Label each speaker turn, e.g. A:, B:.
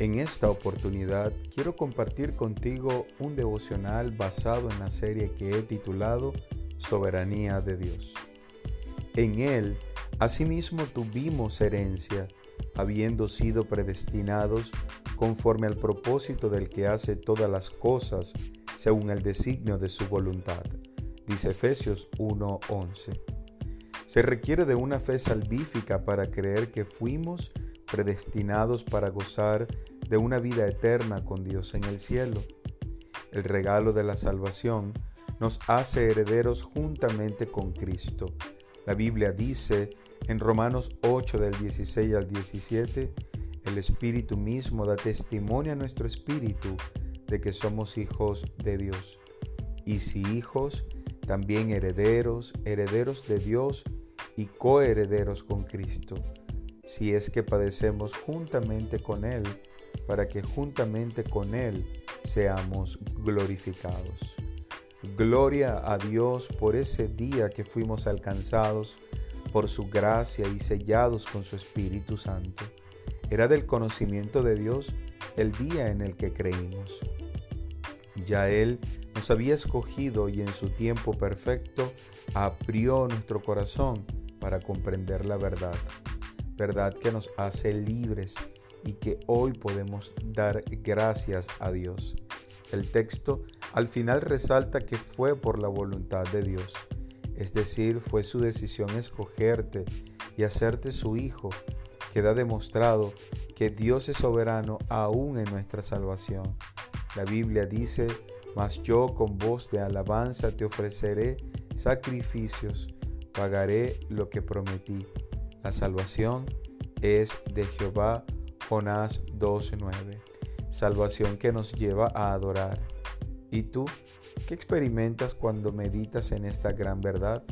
A: En esta oportunidad quiero compartir contigo un devocional basado en la serie que he titulado Soberanía de Dios. En él, asimismo, tuvimos herencia, habiendo sido predestinados conforme al propósito del que hace todas las cosas según el designio de su voluntad. Dice Efesios 1:11. Se requiere de una fe salvífica para creer que fuimos predestinados para gozar de una vida eterna con Dios en el cielo. El regalo de la salvación nos hace herederos juntamente con Cristo. La Biblia dice en Romanos 8 del 16 al 17, el Espíritu mismo da testimonio a nuestro espíritu de que somos hijos de Dios. Y si hijos, también herederos, herederos de Dios y coherederos con Cristo si es que padecemos juntamente con Él, para que juntamente con Él seamos glorificados. Gloria a Dios por ese día que fuimos alcanzados por su gracia y sellados con su Espíritu Santo. Era del conocimiento de Dios el día en el que creímos. Ya Él nos había escogido y en su tiempo perfecto abrió nuestro corazón para comprender la verdad verdad que nos hace libres y que hoy podemos dar gracias a Dios. El texto al final resalta que fue por la voluntad de Dios, es decir, fue su decisión escogerte y hacerte su hijo. Queda demostrado que Dios es soberano aún en nuestra salvación. La Biblia dice, mas yo con voz de alabanza te ofreceré sacrificios, pagaré lo que prometí. La salvación es de Jehová. Jonás 12:9. Salvación que nos lleva a adorar. ¿Y tú qué experimentas cuando meditas en esta gran verdad?